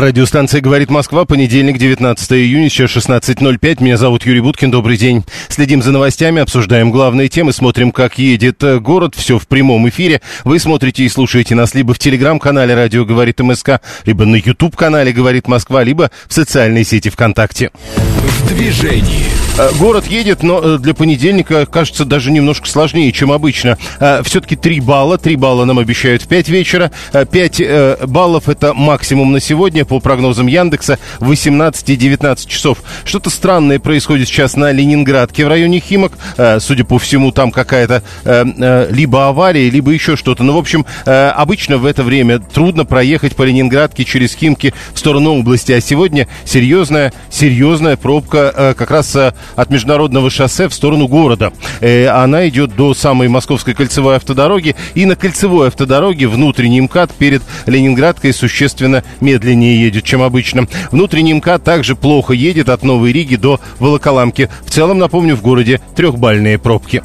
Радиостанция «Говорит Москва», понедельник, 19 июня, сейчас 16.05. Меня зовут Юрий Буткин, добрый день. Следим за новостями, обсуждаем главные темы, смотрим, как едет э, город. Все в прямом эфире. Вы смотрите и слушаете нас либо в телеграм-канале «Радио говорит МСК», либо на YouTube-канале «Говорит Москва», либо в социальной сети ВКонтакте. В движении. Э, город едет, но э, для понедельника кажется даже немножко сложнее, чем обычно. Все-таки 3 балла. 3 балла нам обещают в 5 вечера. 5 баллов это максимум на сегодня по прогнозам Яндекса 18 и 19 часов. Что-то странное происходит сейчас на Ленинградке в районе Химок. Э, судя по всему, там какая-то э, э, либо авария, либо еще что-то. Ну, в общем, обычно в это время трудно проехать по Ленинградке через Химки в сторону области. А сегодня серьезная, серьезная пробка как раз от международного шоссе в сторону города. Она идет до самой Московской кольцевой автодороги. И на кольцевой автодороге внутренний МКАД перед Ленинградкой существенно медленнее едет, чем обычно. Внутренний МКАД также плохо едет от Новой Риги до Волоколамки. В целом, напомню, в городе трехбальные пробки.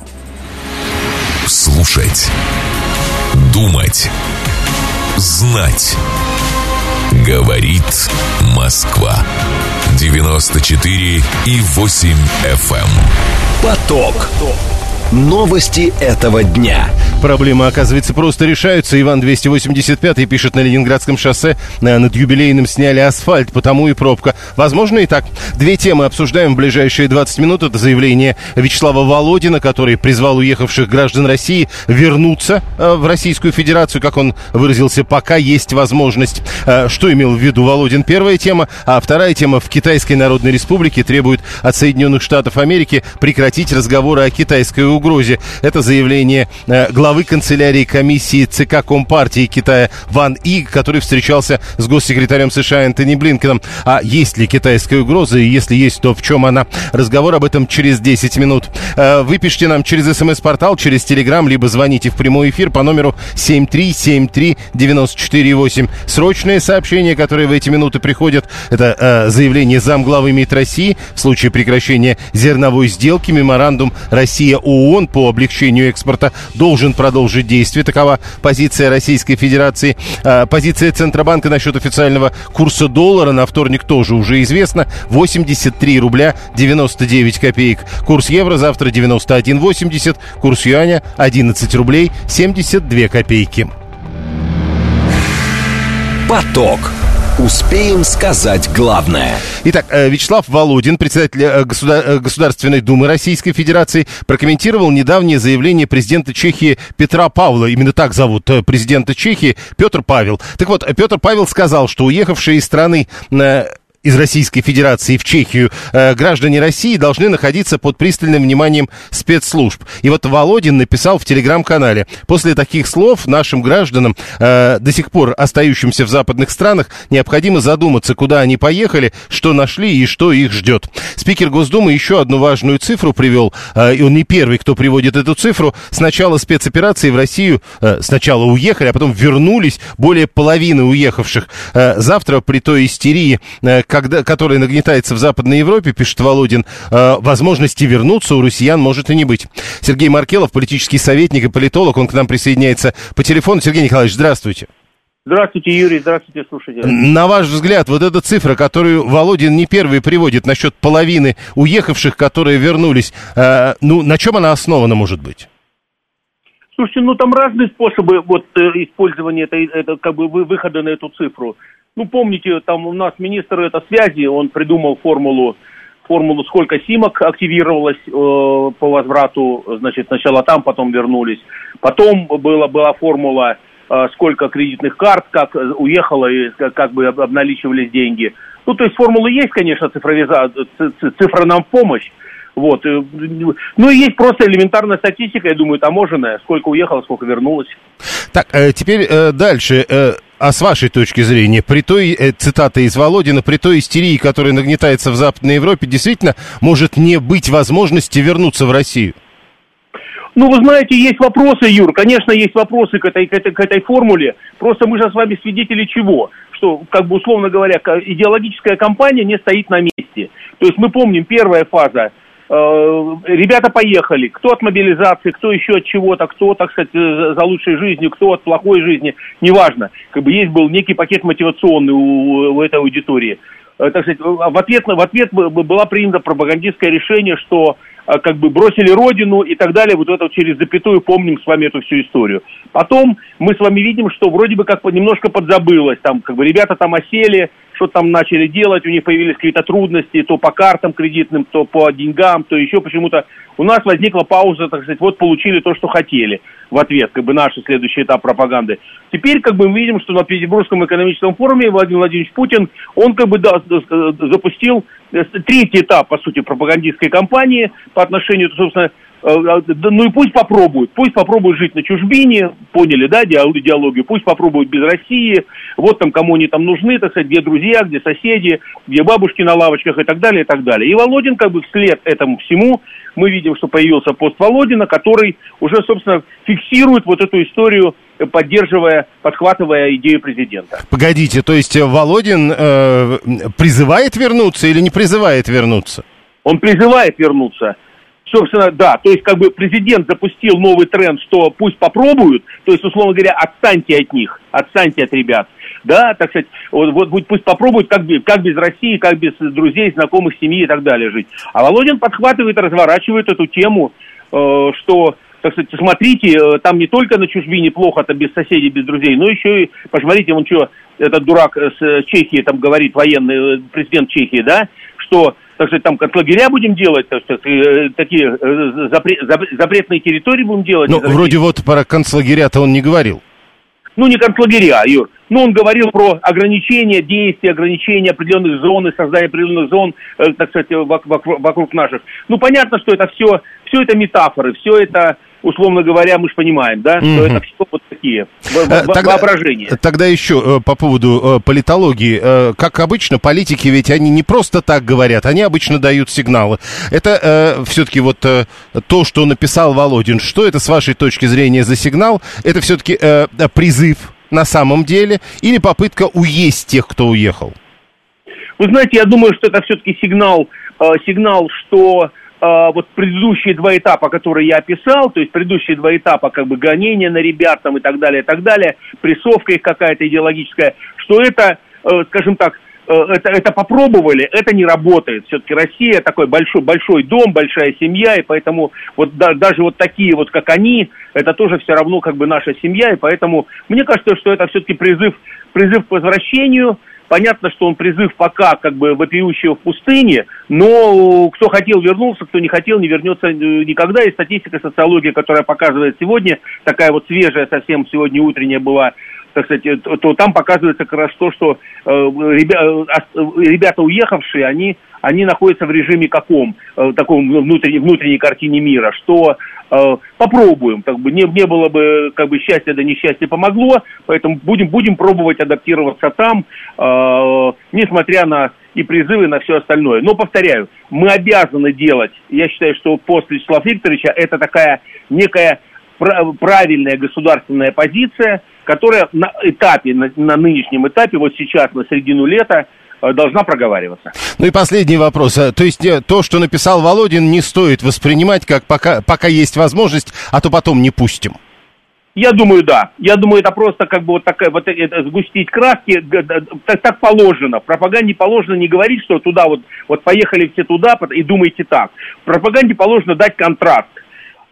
Слушать. Думать. Знать. Говорит Москва. 94 и 8 FM. Эм. Поток. Новости этого дня. Проблемы, оказывается, просто решаются. Иван 285 пишет на Ленинградском шоссе. Э, над юбилейным сняли асфальт, потому и пробка. Возможно и так. Две темы обсуждаем в ближайшие 20 минут. Это заявление Вячеслава Володина, который призвал уехавших граждан России вернуться э, в Российскую Федерацию, как он выразился, пока есть возможность. Э, что имел в виду Володин? Первая тема. А вторая тема. В Китайской Народной Республике требует от Соединенных Штатов Америки прекратить разговоры о китайской угрозе. Это заявление главы главы канцелярии комиссии ЦК Компартии Китая Ван И, который встречался с госсекретарем США Энтони Блинкеном. А есть ли китайская угроза, и если есть, то в чем она? Разговор об этом через 10 минут. Э, вы пишите нам через смс-портал, через телеграм, либо звоните в прямой эфир по номеру 7373948. Срочные сообщения, которые в эти минуты приходят, это э, заявление замглавы МИД России в случае прекращения зерновой сделки, меморандум Россия-ООН по облегчению экспорта должен продолжить действие. Такова позиция Российской Федерации. А, позиция Центробанка насчет официального курса доллара на вторник тоже уже известна. 83 рубля 99 копеек. Курс евро завтра 91,80. Курс юаня 11 рублей 72 копейки. Поток. Успеем сказать главное. Итак, э, Вячеслав Володин, председатель э. Э, Государственной Думы Российской Федерации, прокомментировал недавнее заявление президента Чехии Петра Павла. Именно так зовут президента Чехии Петр Павел. Так вот, Петр Павел сказал, что уехавшие из страны из Российской Федерации в Чехию э, граждане России должны находиться под пристальным вниманием спецслужб. И вот Володин написал в телеграм-канале, после таких слов нашим гражданам, э, до сих пор остающимся в западных странах, необходимо задуматься, куда они поехали, что нашли и что их ждет. Спикер Госдумы еще одну важную цифру привел, э, и он не первый, кто приводит эту цифру. С начала спецоперации в Россию сначала уехали, а потом вернулись более половины уехавших. Завтра при той истерии, когда, которая нагнетается в Западной Европе, пишет Володин, э, возможности вернуться у россиян может и не быть. Сергей Маркелов, политический советник и политолог, он к нам присоединяется по телефону. Сергей Николаевич, здравствуйте. Здравствуйте, Юрий, здравствуйте, слушатели. На ваш взгляд, вот эта цифра, которую Володин не первый приводит насчет половины уехавших, которые вернулись, э, ну, на чем она основана, может быть? Слушайте, ну там разные способы вот э, использования этой, это, как бы выхода на эту цифру. Ну, помните, там у нас министр это связи, он придумал формулу, формулу, сколько симок активировалось э, по возврату, значит, сначала там, потом вернулись. Потом была, была формула, э, сколько кредитных карт, как уехало и как, как бы обналичивались деньги. Ну, то есть формулы есть, конечно, цифровизация, цифра нам в помощь. Вот. Э, ну и есть просто элементарная статистика, я думаю, таможенная, сколько уехало, сколько вернулось. Так, э, теперь э, дальше. А с вашей точки зрения, при той, э, цитата из Володина, при той истерии, которая нагнетается в Западной Европе, действительно может не быть возможности вернуться в Россию? Ну, вы знаете, есть вопросы, Юр, конечно, есть вопросы к этой, к этой, к этой формуле. Просто мы же с вами свидетели чего? Что, как бы условно говоря, идеологическая кампания не стоит на месте. То есть мы помним, первая фаза, ребята поехали, кто от мобилизации, кто еще от чего-то, кто, так сказать, за лучшей жизнью, кто от плохой жизни, неважно. Как бы есть был некий пакет мотивационный у, у этой аудитории. Э, так сказать, в ответ, в ответ было принято пропагандистское решение, что как бы бросили родину и так далее, вот это через запятую помним с вами эту всю историю. Потом мы с вами видим, что вроде бы как немножко подзабылось, там как бы ребята там осели, что там начали делать, у них появились какие-то трудности, то по картам кредитным, то по деньгам, то еще почему-то. У нас возникла пауза, так сказать, вот получили то, что хотели в ответ, как бы наш следующий этап пропаганды. Теперь как бы мы видим, что на Петербургском экономическом форуме Владимир Владимирович Путин, он как бы да, запустил э, третий этап, по сути, пропагандистской кампании по отношению, собственно, Э, э, ну и пусть попробуют, пусть попробуют жить на чужбине, поняли, да, идеологию, пусть попробуют без России, вот там кому они там нужны, так сказать, где друзья, где соседи, где бабушки на лавочках и так далее, и так далее. И Володин как бы вслед этому всему, мы видим, что появился пост Володина, который уже, собственно, фиксирует вот эту историю, поддерживая, подхватывая идею президента. Погодите, то есть Володин э, призывает вернуться или не призывает вернуться? Он призывает вернуться. Собственно, да, то есть как бы президент запустил новый тренд, что пусть попробуют, то есть, условно говоря, отстаньте от них, отстаньте от ребят, да, так сказать, вот, вот пусть попробуют, как, как без России, как без друзей, знакомых, семьи и так далее жить. А Володин подхватывает, разворачивает эту тему, э, что так сказать, смотрите, э, там не только на чужбине плохо-то без соседей, без друзей, но еще и, посмотрите, он что, этот дурак с Чехии там говорит, военный, э, президент Чехии, да, что так сказать, там концлагеря будем делать, так сказать, э, такие э, запрет, запретные территории будем делать. Ну, вроде вот про концлагеря-то он не говорил. Ну, не концлагеря, Юр. Ну, он говорил про ограничения действий, ограничения определенных зон и создание определенных зон, э, так сказать, вокруг, вокруг наших. Ну, понятно, что это все, все это метафоры, все это условно говоря, мы же понимаем, да, что это все вот такие э, тогда, воображения. Тогда еще э, по поводу э, политологии. Как обычно, политики ведь они не просто так говорят, они обычно дают сигналы. Это все-таки вот то, что написал Володин. Что это с вашей точки зрения за сигнал? Это все-таки призыв на самом деле или попытка уесть тех, кто уехал? Вы знаете, я думаю, что это все-таки сигнал, сигнал, что вот предыдущие два этапа, которые я описал, то есть предыдущие два этапа, как бы гонения на ребят там и так далее, и так далее, прессовка их какая-то идеологическая, что это, э, скажем так, э, это, это попробовали, это не работает. Все-таки Россия такой большой, большой дом, большая семья, и поэтому вот да, даже вот такие вот, как они, это тоже все равно как бы наша семья, и поэтому мне кажется, что это все-таки призыв, призыв к возвращению, Понятно, что он призыв пока как бы вопиющего в пустыне, но кто хотел, вернулся, кто не хотел, не вернется э, никогда. И статистика, социология, которая показывает сегодня, такая вот свежая совсем сегодня утренняя была, так сказать, э, то, там показывается как раз то, что э, ребя, ребята уехавшие, они, они находятся в режиме каком, э, таком внутренней, внутренней картине мира, что попробуем, как бы не, не было бы как бы счастья, да несчастье помогло, поэтому будем, будем пробовать адаптироваться там, э, несмотря на и призывы на все остальное. Но, повторяю, мы обязаны делать, я считаю, что после Вячеслава Викторовича это такая некая правильная государственная позиция, которая на этапе, на, на нынешнем этапе, вот сейчас, на середину лета, должна проговариваться. Ну и последний вопрос. Э, то есть э, то, что написал Володин, не стоит воспринимать как пока, пока есть возможность, а то потом не пустим. Я думаю, да. Я думаю, это просто как бы вот такая вот это, сгустить краски. Так, так положено. В пропаганде положено не говорить, что туда вот, вот поехали все туда и думайте так. В пропаганде положено дать контраст.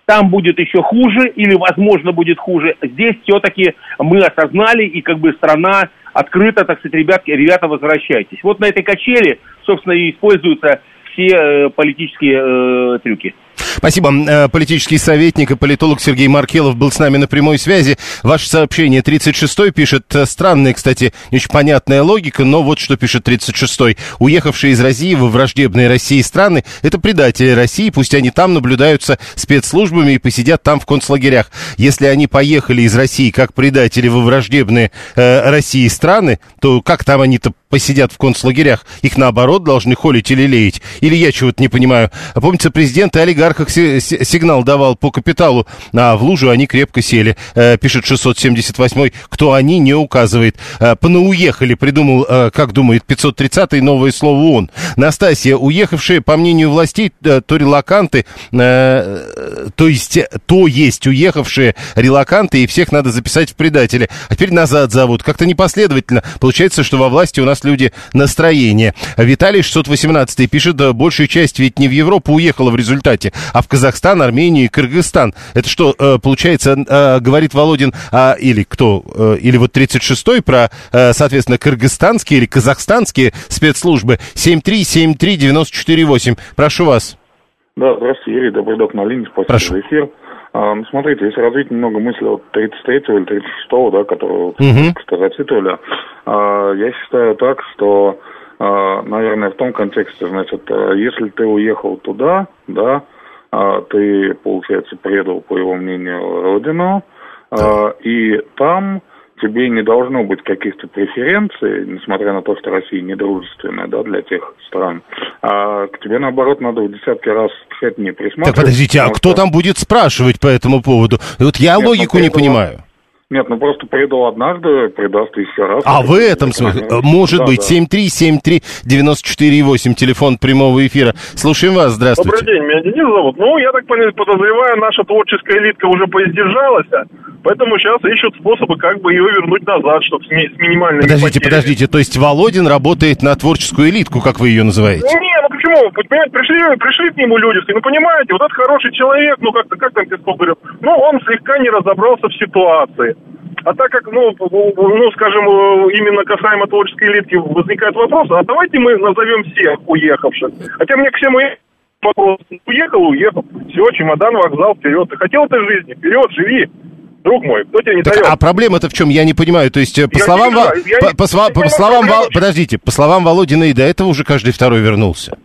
Там будет еще хуже или, возможно, будет хуже. Здесь все-таки мы осознали, и как бы страна открыто, так сказать, ребятки, ребята, возвращайтесь. Вот на этой качели, собственно, и используются все э, политические э, трюки. Спасибо. Э, политический советник и политолог Сергей Маркелов был с нами на прямой связи. Ваше сообщение 36-й пишет. Э, странная, кстати, не очень понятная логика, но вот что пишет 36-й. Уехавшие из России во враждебные России страны – это предатели России. Пусть они там наблюдаются спецслужбами и посидят там в концлагерях. Если они поехали из России как предатели во враждебные э, России страны, то как там они-то посидят в концлагерях? Их наоборот должны холить или леять? Или я чего-то не понимаю? Помнится, президенты олигархах как сигнал давал по капиталу, а в лужу они крепко сели. Э, пишет 678 кто они, не указывает. Э, понауехали, придумал, э, как думает, 530-й новое слово он. Настасья, уехавшие, по мнению властей, то релаканты, то есть, то есть уехавшие релаканты, и всех надо записать в предатели. А теперь назад зовут. Как-то непоследовательно. Получается, что во власти у нас люди настроения. Виталий 618 пишет, большая часть ведь не в Европу уехала в результате, а в Казахстан, Армению и Кыргызстан. Это что, получается, говорит Володин, а, или кто, или вот 36-й про, соответственно, кыргызстанские или казахстанские спецслужбы. 7373948. Прошу вас. Да, здравствуйте, Юрий Добродок на линии, спасибо Прошу. за эфир. А, ну, смотрите, если развить немного мысли от 33-го или 36-го, да, которого, угу. зацитывали, а, я считаю так, что, а, наверное, в том контексте, значит, если ты уехал туда, да, ты, получается, предал, по его мнению, родину, а, и там тебе не должно быть каких-то преференций, несмотря на то, что Россия недружественная да, для тех стран. А к тебе, наоборот, надо в десятки раз тщательнее присматриваться. Так подождите, а кто там будет спрашивать по этому поводу? Вот я Нет, логику не понимаю. Нет, ну просто предал однажды, предаст еще раз. А в этом смысле? Может да, быть, да. 7373948, телефон прямого эфира. Слушаем вас, здравствуйте. Добрый день, меня Денис зовут. Ну, я так подозреваю, наша творческая элитка уже поиздержалась, поэтому сейчас ищут способы, как бы ее вернуть назад, чтобы с, ми- с минимальной Подождите, потерей. подождите, то есть Володин работает на творческую элитку, как вы ее называете? Не, ну почему? Понимаете, пришли, пришли к нему люди, ну понимаете, вот этот хороший человек, ну как-то, как там Песков говорил, ну он слегка не разобрался в ситуации. А так как, ну, ну, скажем, именно касаемо творческой элитки возникает вопрос, а давайте мы назовем всех уехавших. Хотя мне к всем вопрос, уехал, уехал, все, чемодан, вокзал, вперед. Ты хотел этой жизни, вперед, живи. Друг мой, кто тебе не так, дает? А проблема-то в чем? Я не понимаю. То есть, э, по я словам... Во... По, по, по, по словам... Вол... Подождите, по словам Володина и до этого уже каждый второй вернулся.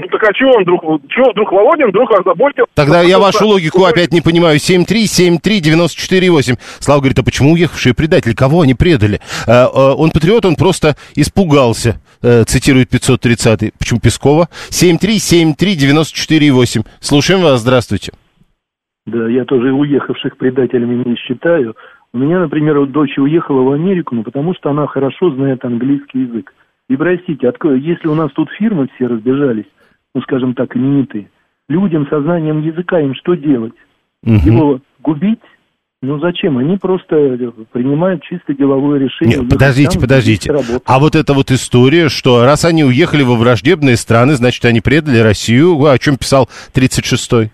Ну так а чего он вдруг, чего вдруг Володин вдруг озаботился? Тогда я вашу логику опять не понимаю. 7373948. Слава говорит, а почему уехавшие предатели? Кого они предали? А, а, он патриот, он просто испугался, а, цитирует 530-й. Почему Пескова? 7373948. Слушаем вас, здравствуйте. Да, я тоже уехавших предателями не считаю. У меня, например, дочь уехала в Америку, ну потому что она хорошо знает английский язык. И простите, если у нас тут фирмы все разбежались, ну, скажем так, именитые, людям со знанием языка им что делать? Угу. Его губить? Ну зачем? Они просто принимают чисто деловое решение. Нет, подождите, там, подождите. А вот эта вот история, что раз они уехали во враждебные страны, значит, они предали Россию. О чем писал 36-й?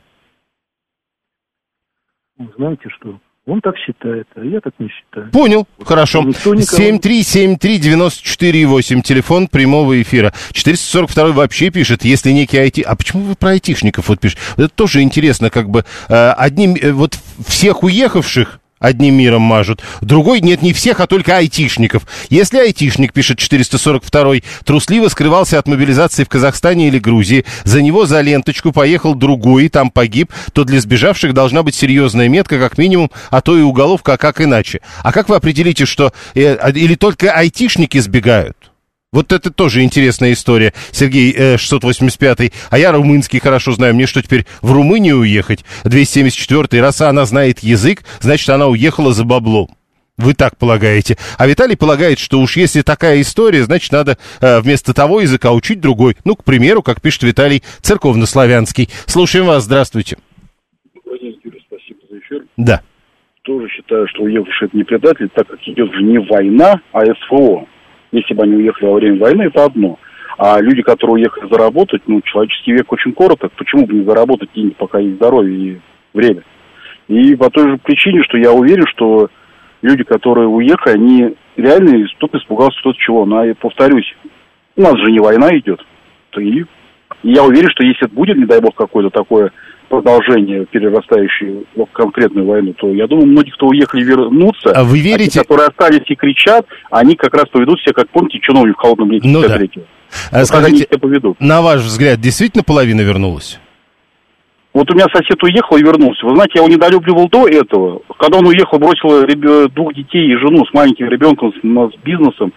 Знаете что? Он так считает, а я так не считаю. Понял, вот хорошо. 7373948, телефон прямого эфира. 442 вообще пишет, если некий IT... А почему вы про айтишников вот пишете? Это тоже интересно, как бы, э, одним, э, вот всех уехавших одним миром мажут. Другой нет не всех, а только айтишников. Если айтишник, пишет 442 трусливо скрывался от мобилизации в Казахстане или Грузии, за него за ленточку поехал другой и там погиб, то для сбежавших должна быть серьезная метка, как минимум, а то и уголовка, а как иначе. А как вы определите, что... Э, или только айтишники сбегают? Вот это тоже интересная история, Сергей э, 685 А я румынский хорошо знаю. Мне что, теперь в Румынию уехать? 274 Раз она знает язык, значит, она уехала за баблом. Вы так полагаете. А Виталий полагает, что уж если такая история, значит, надо э, вместо того языка учить другой. Ну, к примеру, как пишет Виталий, церковнославянский. Слушаем вас, здравствуйте. Юрий, спасибо за эфир. Да. Тоже считаю, что уехавший это не предатель, так как идет же не война, а СФО. Если бы они уехали во время войны, это одно. А люди, которые уехали заработать, ну, человеческий век очень короток. Почему бы не заработать деньги, пока есть здоровье и время? И по той же причине, что я уверен, что люди, которые уехали, они реально тут испугался кто-то чего. Но я повторюсь, у нас же не война идет. И я уверен, что если будет, не дай бог, какое-то такое продолжение, перерастающее в конкретную войну, то я думаю, многие, кто уехали, вернутся. А вы верите? А те, которые остались и кричат, они как раз поведут себя, как помните, чиновник в холодном лете ну, да. А, скажите, на ваш взгляд, действительно половина вернулась? Вот у меня сосед уехал и вернулся. Вы знаете, я его недолюбливал до этого. Когда он уехал, бросил двух детей и жену с маленьким ребенком, с, с бизнесом.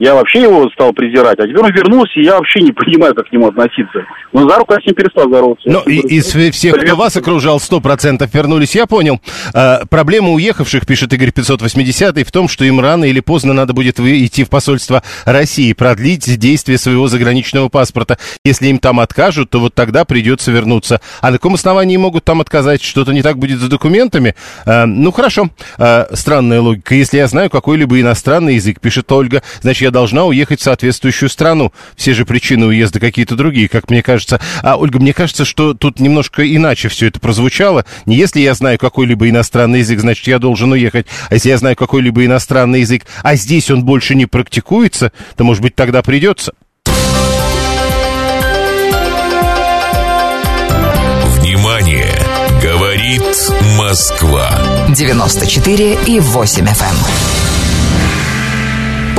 Я вообще его стал презирать. А теперь он вернулся, и я вообще не понимаю, как к нему относиться. Но за руку я с ним перестал здороваться. Но и, из всех, кто вас окружал, 100% вернулись, я понял. А, проблема уехавших, пишет Игорь 580, в том, что им рано или поздно надо будет идти в посольство России, продлить действие своего заграничного паспорта. Если им там откажут, то вот тогда придется вернуться. А на каком основании могут там отказать? Что-то не так будет с документами? А, ну, хорошо. А, странная логика. Если я знаю какой-либо иностранный язык, пишет Ольга, значит, я должна уехать в соответствующую страну. Все же причины уезда какие-то другие, как мне кажется. А, Ольга, мне кажется, что тут немножко иначе все это прозвучало. Не если я знаю какой-либо иностранный язык, значит, я должен уехать. А если я знаю какой-либо иностранный язык, а здесь он больше не практикуется, то, может быть, тогда придется. Внимание! Говорит Москва. 94 и 8 FM.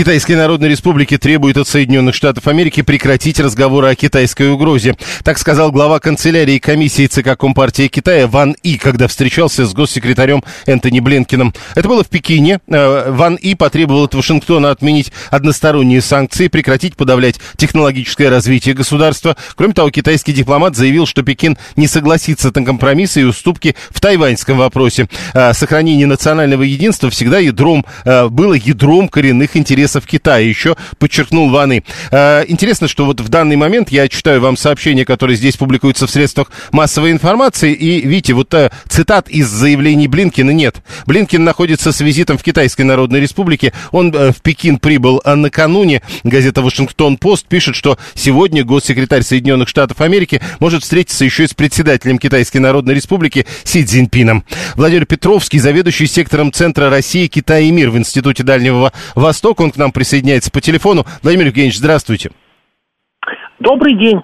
Китайской Народной Республике требуют от Соединенных Штатов Америки прекратить разговоры о китайской угрозе. Так сказал глава канцелярии комиссии ЦК Компартии Китая Ван И, когда встречался с госсекретарем Энтони Блинкиным. Это было в Пекине. Э, Ван И потребовал от Вашингтона отменить односторонние санкции, прекратить подавлять технологическое развитие государства. Кроме того, китайский дипломат заявил, что Пекин не согласится на компромиссы и уступки в тайваньском вопросе. Э, сохранение национального единства всегда ядром, э, было ядром коренных интересов интересов Китая. Еще подчеркнул Ваны. Э, интересно, что вот в данный момент я читаю вам сообщения, которые здесь публикуются в средствах массовой информации, и видите, вот э, цитат из заявлений Блинкина нет. Блинкин находится с визитом в Китайской Народной Республике. Он э, в Пекин прибыл а накануне. Газета «Вашингтон-Пост» пишет, что сегодня госсекретарь Соединенных Штатов Америки может встретиться еще и с председателем Китайской Народной Республики Си Цзиньпином. Владимир Петровский, заведующий сектором Центра России, Китай и мир в Институте Дальнего Востока, он к нам присоединяется по телефону. Владимир Евгеньевич, здравствуйте. Добрый день.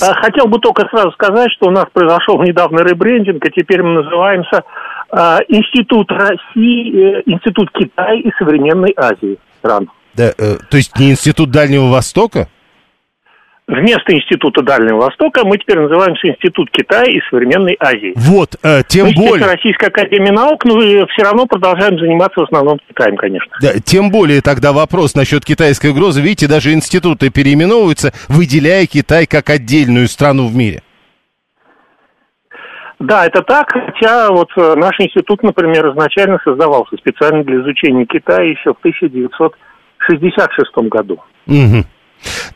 А, хотел бы только сразу сказать, что у нас произошел недавно ребрендинг, и теперь мы называемся а, Институт России, э, Институт Китая и современной Азии стран. Да, э, то есть не Институт Дальнего Востока? Вместо Института Дальнего Востока мы теперь называемся Институт Китая и современной Азии. Вот, э, тем мы, более... Российская Академия Наук, но ну, все равно продолжаем заниматься в основном Китаем, конечно. Да, тем более тогда вопрос насчет китайской угрозы. Видите, даже институты переименовываются, выделяя Китай как отдельную страну в мире. Да, это так, хотя вот э, наш институт, например, изначально создавался специально для изучения Китая еще в 1966 году. Угу.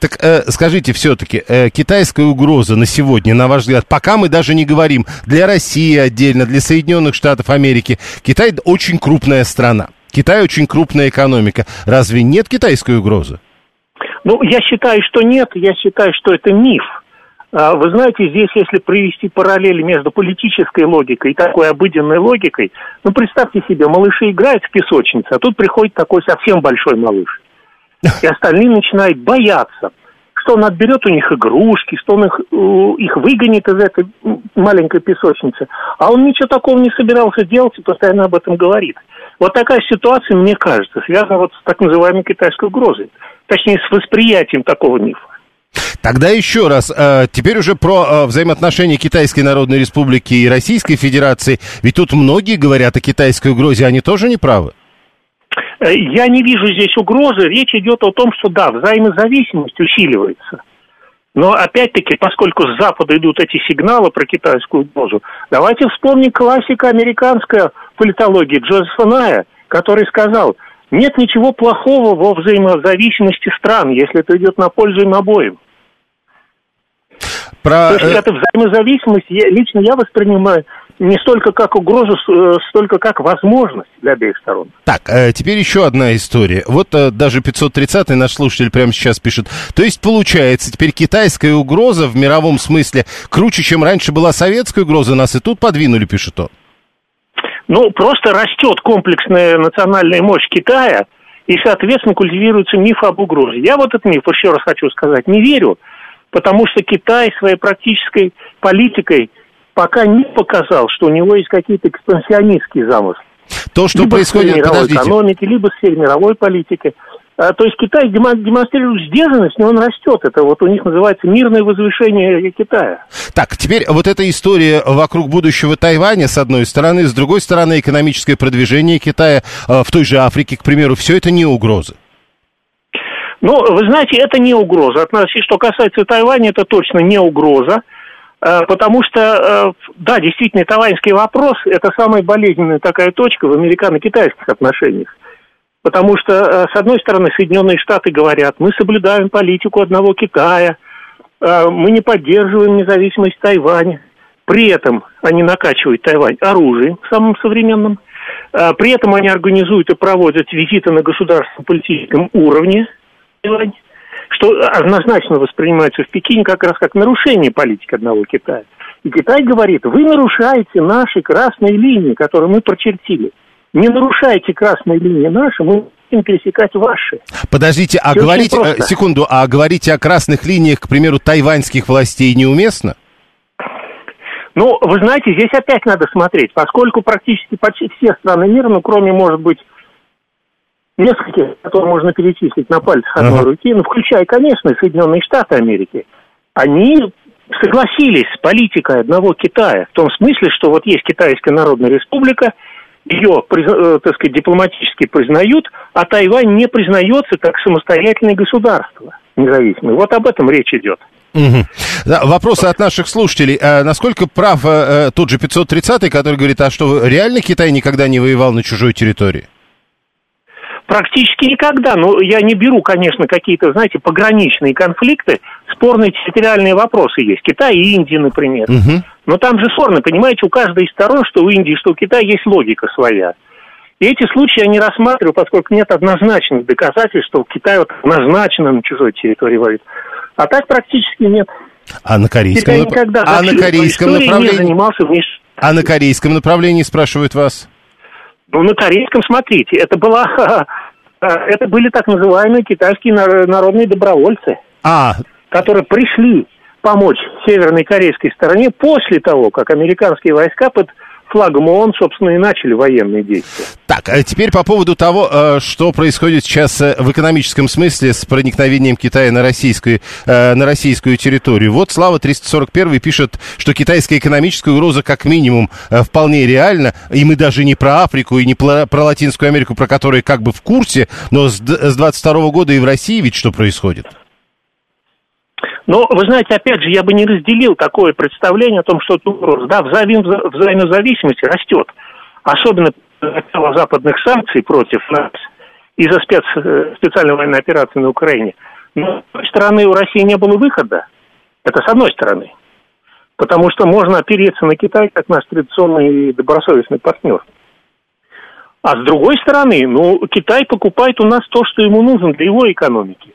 Так э, скажите все-таки, э, китайская угроза на сегодня, на ваш взгляд, пока мы даже не говорим для России отдельно, для Соединенных Штатов Америки, Китай очень крупная страна. Китай очень крупная экономика. Разве нет китайской угрозы? Ну, я считаю, что нет. Я считаю, что это миф. А, вы знаете, здесь, если провести параллели между политической логикой и такой обыденной логикой, ну, представьте себе, малыши играют в песочнице, а тут приходит такой совсем большой малыш. И остальные начинают бояться, что он отберет у них игрушки, что он их, их выгонит из этой маленькой песочницы. А он ничего такого не собирался делать и постоянно об этом говорит. Вот такая ситуация, мне кажется, связана вот с так называемой китайской угрозой. Точнее, с восприятием такого мифа. Тогда еще раз, э, теперь уже про э, взаимоотношения Китайской Народной Республики и Российской Федерации. Ведь тут многие говорят о китайской угрозе, они тоже не правы? Э, я не вижу здесь угрозы. Речь идет о том, что да, взаимозависимость усиливается. Но опять-таки, поскольку с Запада идут эти сигналы про китайскую угрозу, давайте вспомним классика американской политологии Джозефа Ная, который сказал, нет ничего плохого во взаимозависимости стран, если это идет на пользу им обоим. Про... То есть э, эта взаимозависимость, я, лично я воспринимаю не столько как угрозу, э, столько как возможность для обеих сторон. Так, э, теперь еще одна история. Вот э, даже 530-й наш слушатель прямо сейчас пишет. То есть, получается, теперь китайская угроза в мировом смысле круче, чем раньше была советская угроза, нас и тут подвинули, пишет он. Ну, просто растет комплексная национальная мощь Китая, и, соответственно, культивируется миф об угрозе. Я вот этот миф, еще раз хочу сказать, не верю, потому что Китай своей практической политикой – пока не показал, что у него есть какие-то экспансионистские замыслы. То, что либо происходит, в мировой подождите. экономики, либо в сфере мировой политики. А, то есть Китай демонстрирует сдержанность, но он растет. Это вот у них называется мирное возвышение Китая. Так, теперь вот эта история вокруг будущего Тайваня, с одной стороны, с другой стороны, экономическое продвижение Китая э, в той же Африке, к примеру, все это не угрозы. Ну, вы знаете, это не угроза. Что касается Тайваня, это точно не угроза. Э, потому что, э, да, действительно, тайваньский вопрос – это самая болезненная такая точка в американо-китайских отношениях. Потому что, э, с одной стороны, Соединенные Штаты говорят, мы соблюдаем политику одного Китая, мы не поддерживаем независимость Тайваня. При этом они накачивают Тайвань оружием самым современным. При этом они организуют и проводят визиты на государственном политическом уровне Тайвань, что однозначно воспринимается в Пекине как раз как нарушение политики одного Китая. И Китай говорит, вы нарушаете наши красные линии, которые мы прочертили – не нарушайте красные линии наши, мы будем пересекать ваши. Подождите, а говорить, э, секунду, а говорить о красных линиях, к примеру, тайваньских властей неуместно? Ну, вы знаете, здесь опять надо смотреть, поскольку практически почти все страны мира, ну, кроме, может быть, нескольких, которые можно перечислить на пальцах одной uh-huh. руки, ну, включая, конечно, Соединенные Штаты Америки, они согласились с политикой одного Китая, в том смысле, что вот есть Китайская Народная Республика, ее, э, так сказать, дипломатически признают, а Тайвань не признается как самостоятельное государство независимое. Вот об этом речь идет. Угу. Да, вопросы от наших слушателей. А насколько прав а, тот же 530-й, который говорит, а что, реально Китай никогда не воевал на чужой территории? Практически никогда. Но я не беру, конечно, какие-то, знаете, пограничные конфликты. Спорные территориальные вопросы есть. Китай и Индия, например. Угу. Но там же спорно, понимаете, у каждой из сторон, что у Индии, что у Китая, есть логика своя. И эти случаи я не рассматриваю, поскольку нет однозначных доказательств, что Китай вот однозначно на чужой территории воюет. А так практически нет. А на корейском, нап... никогда, а на корейском направлении? Не занимался внеш... А на корейском направлении спрашивают вас? Ну, на корейском, смотрите, это была... Это были так называемые китайские народные добровольцы, а. которые пришли помочь Северной корейской стороне после того, как американские войска под флагом ООН, собственно, и начали военные действия. Так, а теперь по поводу того, э, что происходит сейчас э, в экономическом смысле с проникновением Китая на российскую, э, на российскую территорию. Вот Слава 341 пишет, что китайская экономическая угроза как минимум вполне реальна, и мы даже не про Африку и не про, Латинскую Америку, про которые как бы в курсе, но с 22 года и в России ведь что происходит? Но, вы знаете, опять же, я бы не разделил такое представление о том, что угроза. Да, взаим, взаимозависимость растет. Особенно начала западных санкций против нас из-за спец, э, специальной военной операции на Украине. Но, с другой стороны, у России не было выхода. Это с одной стороны. Потому что можно опереться на Китай как наш традиционный добросовестный партнер. А с другой стороны, ну, Китай покупает у нас то, что ему нужно для его экономики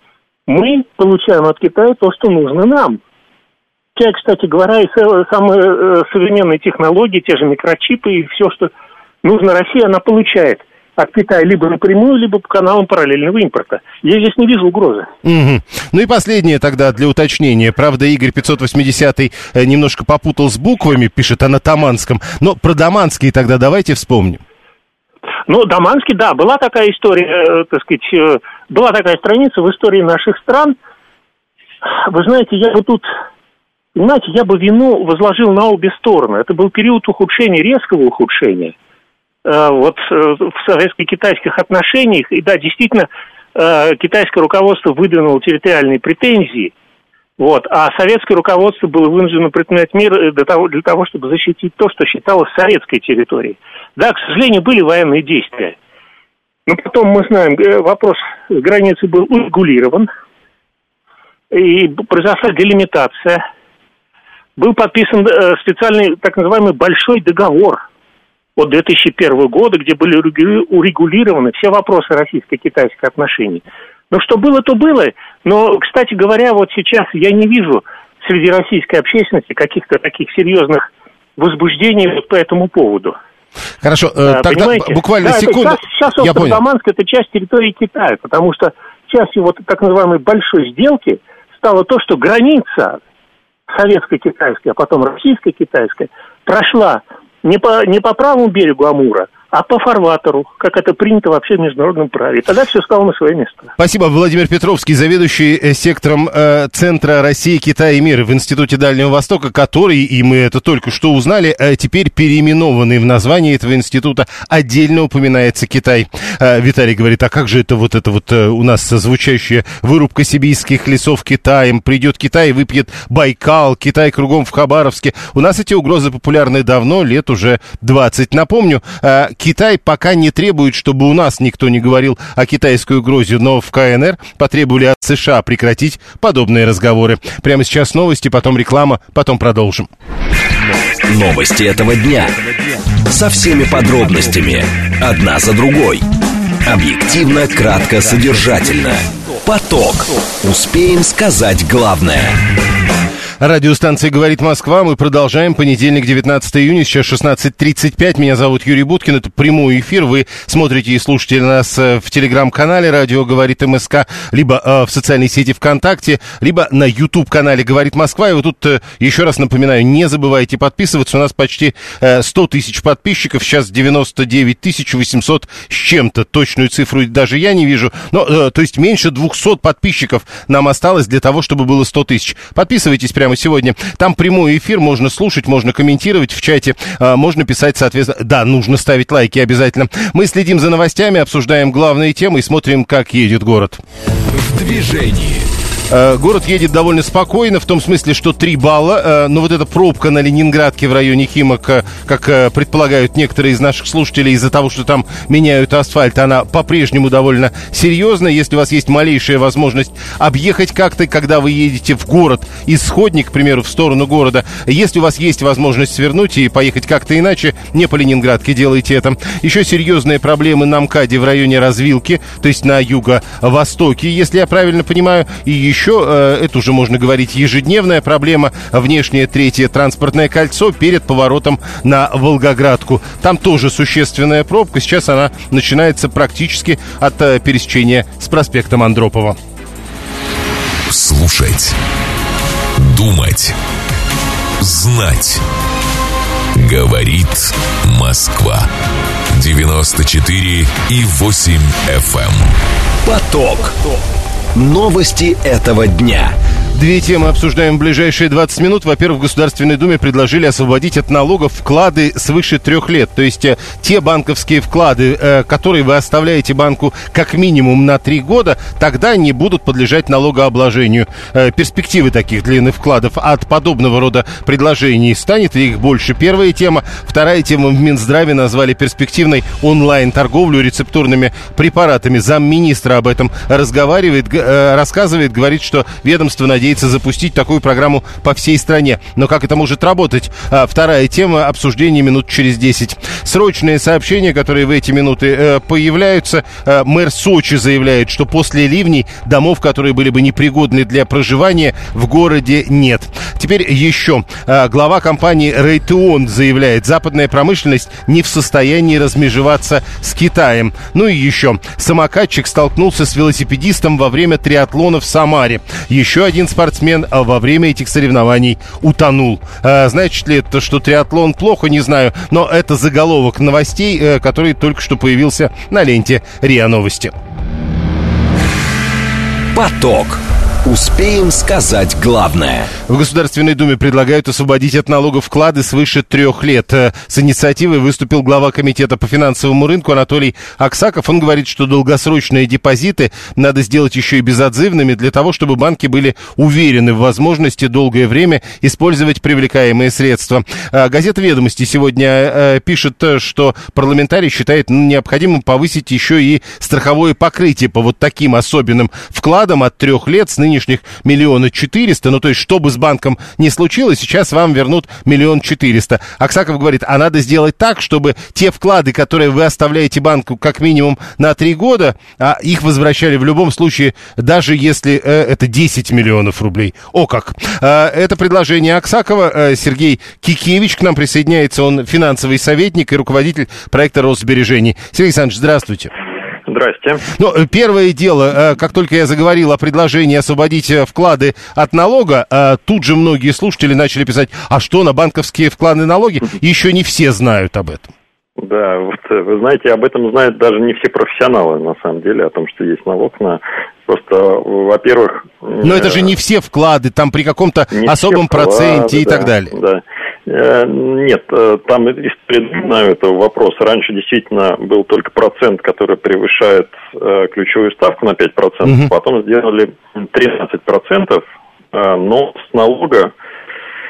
мы получаем от Китая то, что нужно нам. Те, кстати говоря, и самые э, современные технологии, те же микрочипы и все, что нужно России, она получает от Китая либо напрямую, либо по каналам параллельного импорта. Я здесь не вижу угрозы. Угу. Ну и последнее тогда для уточнения. Правда, Игорь 580 э, немножко попутал с буквами, пишет о Натаманском. Но про Даманский тогда давайте вспомним. Ну, Даманский, да, была такая история, э, так сказать, была такая страница в истории наших стран. Вы знаете, я бы тут, понимаете, я бы вину возложил на обе стороны. Это был период ухудшения, резкого ухудшения. Э, вот э, в советско-китайских отношениях, и да, действительно, э, китайское руководство выдвинуло территориальные претензии – вот. А советское руководство было вынуждено предпринять меры для того, для того, чтобы защитить то, что считалось советской территорией. Да, к сожалению, были военные действия. Но потом мы знаем, э, вопрос границы был урегулирован, и произошла делимитация. Был подписан э, специальный так называемый большой договор от 2001 года, где были урегулированы все вопросы российско-китайских отношений. Но что было, то было. Но, кстати говоря, вот сейчас я не вижу среди российской общественности каких-то таких серьезных возбуждений по этому поводу. Хорошо, э, тогда понимаете? буквально да, секунду. Это, сейчас, сейчас остров Даманск это часть территории Китая, потому что частью вот так называемой большой сделки стало то, что граница советско-китайская, а потом российско-китайская, прошла не по, не по правому берегу Амура, а по фарватеру, как это принято вообще в международном праве. И тогда все стало на свое место. Спасибо. Владимир Петровский, заведующий э, сектором э, Центра России, Китая и мира в Институте Дальнего Востока, который, и мы это только что узнали, э, теперь переименованный в названии этого института отдельно упоминается Китай. Э, Виталий говорит, а как же это вот это вот э, у нас звучащая вырубка сибирских лесов Китаем, придет Китай и выпьет Байкал, Китай кругом в Хабаровске. У нас эти угрозы популярны давно, лет уже 20. Напомню, э, Китай пока не требует, чтобы у нас никто не говорил о китайской угрозе, но в КНР потребовали от США прекратить подобные разговоры. Прямо сейчас новости, потом реклама, потом продолжим. Новости этого дня. Со всеми подробностями. Одна за другой. Объективно, кратко, содержательно. Поток. Успеем сказать главное. Радиостанция «Говорит Москва». Мы продолжаем. Понедельник, 19 июня, сейчас 16.35. Меня зовут Юрий Буткин. Это прямой эфир. Вы смотрите и слушаете нас э, в телеграм-канале «Радио говорит МСК», либо э, в социальной сети ВКонтакте, либо на YouTube-канале «Говорит Москва». И вот тут э, еще раз напоминаю, не забывайте подписываться. У нас почти э, 100 тысяч подписчиков. Сейчас 99 тысяч 800 с чем-то. Точную цифру даже я не вижу. Но, э, то есть меньше 200 подписчиков нам осталось для того, чтобы было 100 тысяч. Подписывайтесь прямо сегодня. Там прямой эфир, можно слушать, можно комментировать в чате, а, можно писать, соответственно. Да, нужно ставить лайки обязательно. Мы следим за новостями, обсуждаем главные темы и смотрим, как едет город. В движении. Э, Город едет довольно спокойно, в том смысле, что 3 балла, э, но вот эта пробка на Ленинградке в районе Химок, э, как предполагают некоторые из наших слушателей, из-за того, что там меняют асфальт, она по-прежнему довольно серьезная. Если у вас есть малейшая возможность объехать как-то, когда вы едете в город, из Сходник, к примеру, в сторону города, если у вас есть возможность свернуть и поехать как-то иначе, не по Ленинградке делайте это. Еще серьезные проблемы на МКАДе в районе развилки, то есть на юго-востоке, если я правильно понимаю, и еще еще, э, это уже можно говорить, ежедневная проблема, внешнее третье транспортное кольцо перед поворотом на Волгоградку. Там тоже существенная пробка, сейчас она начинается практически от э, пересечения с проспектом Андропова. Слушать. Думать. Знать. Говорит Москва. 94 и 8 FM. эм. Поток. Новости этого дня. Две темы обсуждаем в ближайшие 20 минут. Во-первых, в Государственной Думе предложили освободить от налогов вклады свыше трех лет. То есть э, те банковские вклады, э, которые вы оставляете банку как минимум на три года, тогда не будут подлежать налогообложению. Э, перспективы таких длинных вкладов от подобного рода предложений станет ли их больше? Первая тема. Вторая тема в Минздраве назвали перспективной онлайн-торговлю рецептурными препаратами. Замминистра об этом разговаривает, рассказывает, говорит, что ведомство надеется запустить такую программу по всей стране. Но как это может работать? А, вторая тема обсуждения минут через 10. Срочные сообщения, которые в эти минуты э, появляются. Э, мэр Сочи заявляет, что после ливней домов, которые были бы непригодны для проживания, в городе нет. Теперь еще. Э, глава компании Рейтеон заявляет, западная промышленность не в состоянии размежеваться с Китаем. Ну и еще. Самокатчик столкнулся с велосипедистом во время триатлона в Самаре. Еще один спортсмен а, во время этих соревнований утонул. А, значит ли это, что триатлон плохо, не знаю, но это заголовок новостей, э, который только что появился на ленте РИА Новости. Поток. Успеем сказать главное. В Государственной Думе предлагают освободить от налогов вклады свыше трех лет. Э, С инициативой выступил глава Комитета по финансовому рынку Анатолий Аксаков. Он говорит, что долгосрочные депозиты надо сделать еще и безотзывными для того, чтобы банки были уверены в возможности долгое время использовать привлекаемые средства. А, Газета «Ведомости» сегодня э, пишет, э, что парламентарий считает необходимым повысить еще и страховое покрытие по вот таким особенным вкладам от трех лет с нынешних миллиона четыреста. Ну, то есть, что бы с банком ни случилось, сейчас вам вернут миллион четыреста. Аксаков говорит, а надо сделать так, чтобы те вклады, которые вы оставляете банку как минимум на три года, а их возвращали в любом случае, даже если э, это 10 миллионов рублей. О как! Э, это предложение Аксакова. Э, Сергей Кикевич к нам присоединяется. Он финансовый советник и руководитель проекта Росбережений. Сергей Александрович, здравствуйте. Здрасте. Ну, э, первое дело, э, как только я заговорил о предложении освободить э, вклады от налога, тут же многие слушатели начали писать, а что на банковские вклады налоги? Еще не все знают об этом. Да, вот вы знаете, об этом знают даже не все профессионалы, на самом деле, о том, что есть налог на... Просто, во-первых... Но это же не все вклады, там при каком-то особом вклады, проценте и да, так далее. Да. Э, нет, э, там знаю этого вопроса. Раньше действительно был только процент, который превышает ключевую ставку на 5%, угу. потом сделали 13%, но с налога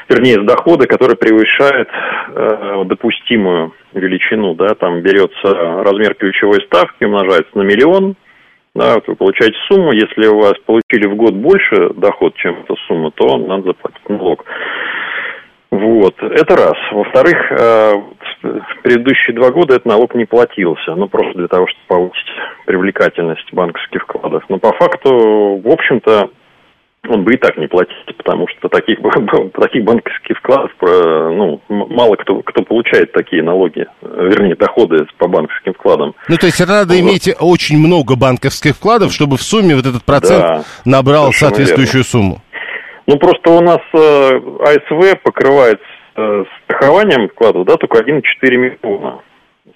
вернее, с дохода, который превышает э, допустимую величину, да, там берется размер ключевой ставки, умножается на миллион, да, вот вы получаете сумму, если у вас получили в год больше доход, чем эта сумма, то надо заплатить налог. Вот, это раз. Во-вторых, э, в предыдущие два года этот налог не платился, ну, просто для того, чтобы повысить привлекательность банковских вкладов. Но по факту, в общем-то, он бы и так не платить, потому что таких, таких банковских вкладов ну, мало кто, кто получает такие налоги, вернее, доходы по банковским вкладам. Ну, то есть надо вот. иметь очень много банковских вкладов, чтобы в сумме вот этот процент да, набрал соответствующую верно. сумму. Ну, просто у нас э, АСВ покрывает э, страхованием вкладов, да, только 1,4 миллиона.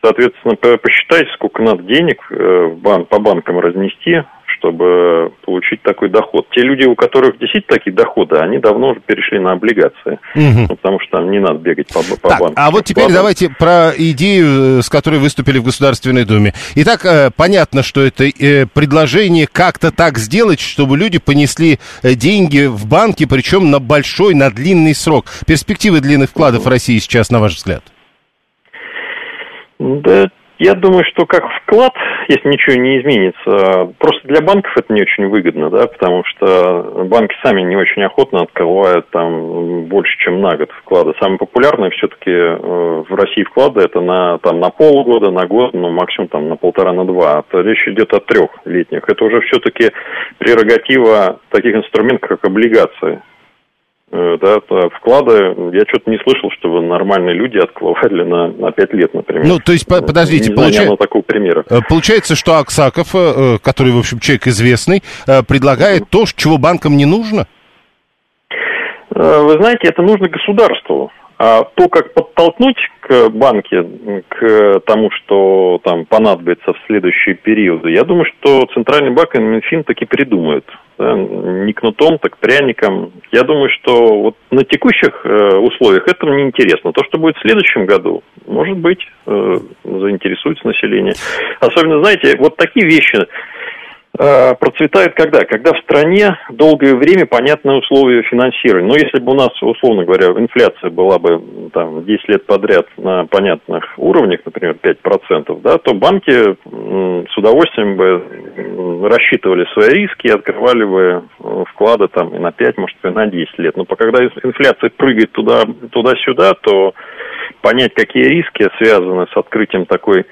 Соответственно, посчитайте, сколько надо денег э, бан, по банкам разнести, чтобы получить такой доход. Те люди, у которых действительно такие доходы, они давно уже перешли на облигации, угу. ну, потому что там не надо бегать по, по так, банку. А вот теперь Ладно. давайте про идею, с которой выступили в Государственной Думе. Итак, э, понятно, что это э, предложение как-то так сделать, чтобы люди понесли э, деньги в банки, причем на большой, на длинный срок. Перспективы длинных вкладов угу. в России сейчас, на ваш взгляд? Да, я думаю, что как вклад, если ничего не изменится, просто для банков это не очень выгодно, да, потому что банки сами не очень охотно открывают там больше, чем на год вклады. Самые популярные все-таки э, в России вклады это на, там, на полгода, на год, ну, максимум там на полтора, на два. То речь идет о трехлетних. Это уже все-таки прерогатива таких инструментов, как облигации. Э, да, вклады, я что-то не слышал, чтобы нормальные люди открывали на, на 5 лет, например. Ну, то есть, подождите, не получа... знаю, такого примера. Э, получается, что Аксаков, э, который, в общем, человек известный, предлагает то, чего банкам не нужно? Вы знаете, это нужно государству. А то, как подтолкнуть к банке, к тому, что там понадобится в следующие периоды, я думаю, что Центральный банк и Минфин таки придумают. Да, не кнутом, так пряником. Я думаю, что вот на текущих э, условиях это мне интересно. То, что будет в следующем году, может быть, э, заинтересуется население. Особенно, знаете, вот такие вещи процветает когда? Когда в стране долгое время понятные условия финансирования. Но если бы у нас, условно говоря, инфляция была бы там 10 лет подряд на понятных уровнях, например, 5%, да, то банки с удовольствием бы рассчитывали свои риски и открывали бы э, вклады там и на 5, может, и на 10 лет. Но когда инфляция прыгает туда, туда-сюда, то понять, какие риски связаны с открытием такой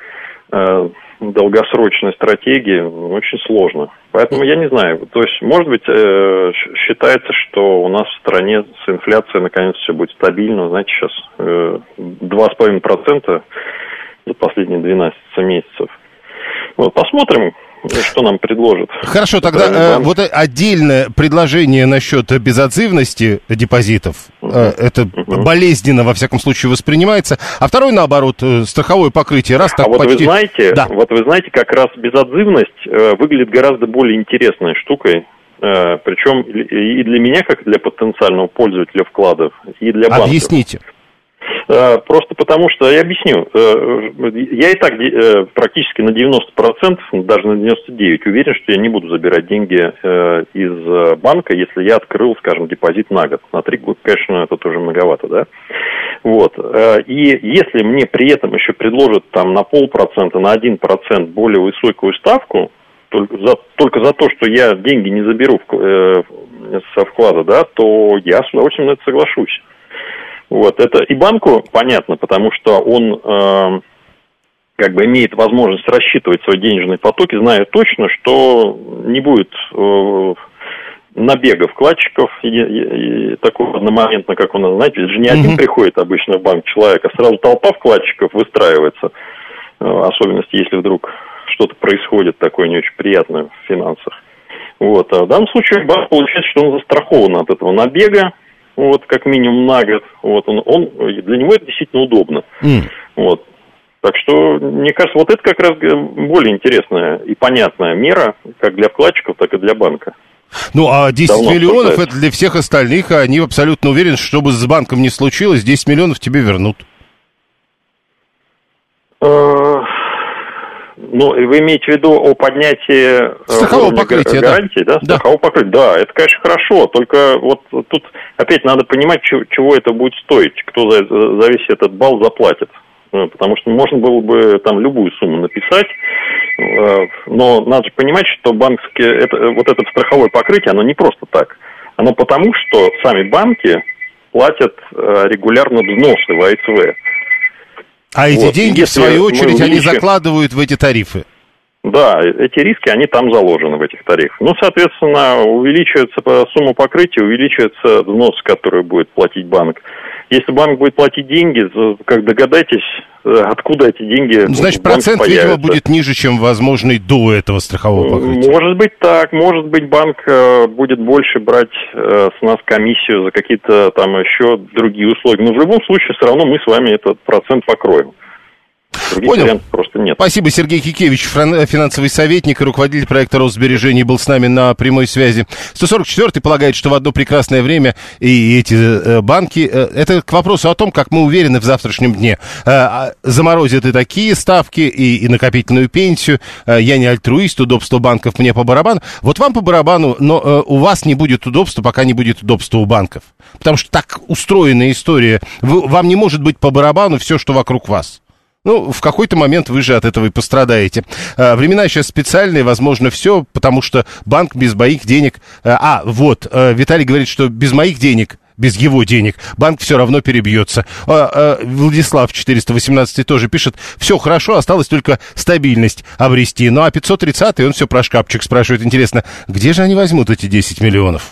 э, долгосрочной стратегии очень сложно. Поэтому я не знаю. То есть, может быть, э, считается, что у нас в стране с инфляцией наконец все будет стабильно. Знаете, сейчас э, 2,5% за последние 12 месяцев. Вот посмотрим, что нам предложат. Хорошо, тогда э, вот отдельное предложение насчет безотзывности депозитов. Угу. Э, это угу. болезненно, во всяком случае, воспринимается. А второй, наоборот, э, страховое покрытие. Раз так а вот почти... вы знаете, да. вот вы знаете, как раз безотзывность э, выглядит гораздо более интересной штукой. Э, причем и для меня, как для потенциального пользователя вкладов, и для банков. Объясните. Э, просто потому что, я объясню, э, я и так э, практически на 90%, даже на 99% уверен, что я не буду забирать деньги из банка, если я открыл, скажем, депозит на год. На три года, конечно, это тоже многовато, да? Вот. И если мне при этом еще предложат там на полпроцента, на один процент более высокую ставку, только за, только за то, что я деньги не заберу в, э, со вклада, да, то я с удовольствием на это соглашусь. Вот, это и банку понятно, потому что он э, как бы имеет возможность рассчитывать свои денежные потоки, зная точно, что не будет э, набега вкладчиков и, и, и такого одномоментно, как у нас, знаете, же не один приходит обычно в банк человек, а сразу толпа вкладчиков выстраивается, э, особенности, если вдруг что-то происходит такое не очень приятное в финансах. Вот. А в данном случае банк получается, что он застрахован от этого набега, вот, как минимум на год, вот, он, он, для него это действительно удобно, mm. вот. Так что, мне кажется, вот это как раз более интересная и понятная мера, как для вкладчиков, так и для банка. Ну, а 10 Давно миллионов это для всех остальных, а они абсолютно уверены, что бы с банком не случилось, 10 миллионов тебе вернут. Ну, вы имеете в виду о поднятии э, страхового покрытия, гарантии, да? да? Страхового покрытия, да, это, конечно, хорошо, только вот тут опять надо понимать, чего это будет стоить, кто за, за весь этот балл заплатит. Э, потому что можно было бы там любую сумму написать, э, но надо же понимать, что банковские, это, вот это страховое покрытие, оно не просто так. Оно потому, что сами банки платят э, регулярно взносы в АСВ. А эти вот. деньги, Если в свою очередь, увеличим... они закладывают в эти тарифы? Да, эти риски, они там заложены в этих тарифах. Ну, соответственно, увеличивается сумма покрытия, увеличивается взнос, который будет платить банк. Если банк будет платить деньги, то, как догадайтесь, э, откуда эти деньги ну, Значит, процент, появится. видимо, будет ниже, чем возможный до этого страхового покрытия. Может быть так. Может быть, банк э, будет больше брать э, с нас комиссию за какие-то там еще другие услуги. Но в любом случае, все равно мы с вами этот процент покроем. Других Понял. вариантов просто нет. Спасибо, Сергей Кикевич, финансовый советник и руководитель проекта Росбережений, был с нами на прямой связи. 144-й полагает, что в одно прекрасное время и эти э, банки, э, это к вопросу о том, как мы уверены в завтрашнем дне, э, а, заморозят и такие ставки, и, и накопительную пенсию. Я не альтруист, удобство банков мне по барабану. Вот вам по барабану, но у вас не будет удобства, пока не будет удобства у банков. Потому что так устроена история. Вам не может быть по барабану все, что вокруг вас. Ну, в какой-то момент вы же от этого и пострадаете. А, времена сейчас специальные, возможно, все, потому что банк без моих денег... А, а вот, а, Виталий говорит, что без моих денег без его денег, банк все равно перебьется. А, а, Владислав 418 тоже пишет, все хорошо, осталось только стабильность обрести. Ну а 530 он все про шкафчик спрашивает, интересно, где же они возьмут эти 10 миллионов?